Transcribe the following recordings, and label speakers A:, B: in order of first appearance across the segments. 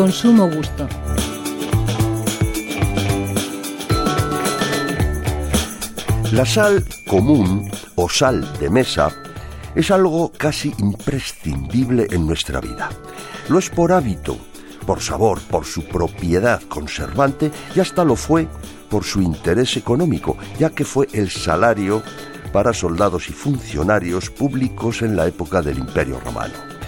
A: Consumo gusto.
B: La sal común o sal de mesa es algo casi imprescindible en nuestra vida. Lo es por hábito, por sabor, por su propiedad conservante y hasta lo fue por su interés económico, ya que fue el salario para soldados y funcionarios públicos en la época del Imperio Romano.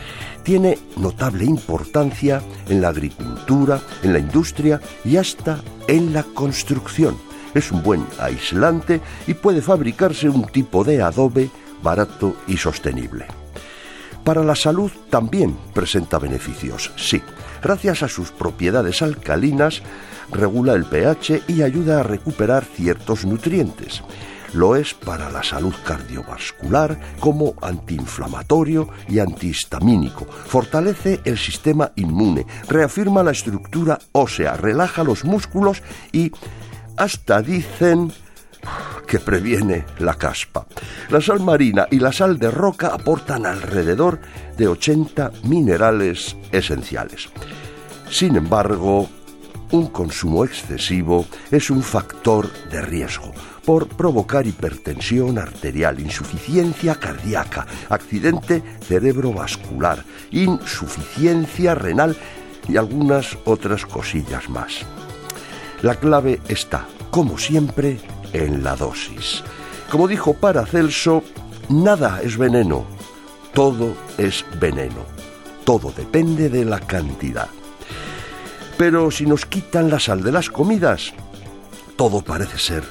B: Tiene notable importancia en la agricultura, en la industria y hasta en la construcción. Es un buen aislante y puede fabricarse un tipo de adobe barato y sostenible. Para la salud también presenta beneficios, sí. Gracias a sus propiedades alcalinas, regula el pH y ayuda a recuperar ciertos nutrientes. Lo es para la salud cardiovascular como antiinflamatorio y antihistamínico. Fortalece el sistema inmune, reafirma la estructura ósea, relaja los músculos y hasta dicen que previene la caspa. La sal marina y la sal de roca aportan alrededor de 80 minerales esenciales. Sin embargo, un consumo excesivo es un factor de riesgo por provocar hipertensión arterial, insuficiencia cardíaca, accidente cerebrovascular, insuficiencia renal y algunas otras cosillas más. La clave está, como siempre, en la dosis. Como dijo Paracelso, nada es veneno, todo es veneno. Todo depende de la cantidad. Pero si nos quitan la sal de las comidas, todo parece ser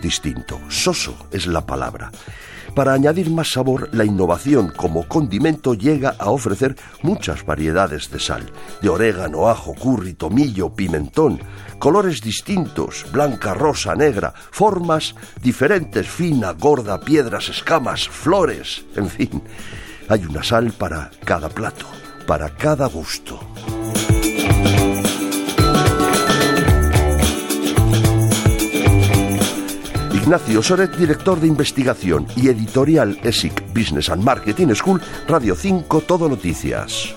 B: distinto. Soso es la palabra. Para añadir más sabor, la innovación como condimento llega a ofrecer muchas variedades de sal, de orégano, ajo, curry, tomillo, pimentón, colores distintos, blanca, rosa, negra, formas diferentes, fina, gorda, piedras, escamas, flores, en fin, hay una sal para cada plato, para cada gusto. Ignacio Soret, director de investigación y editorial ESIC Business and Marketing School, Radio 5 Todo Noticias.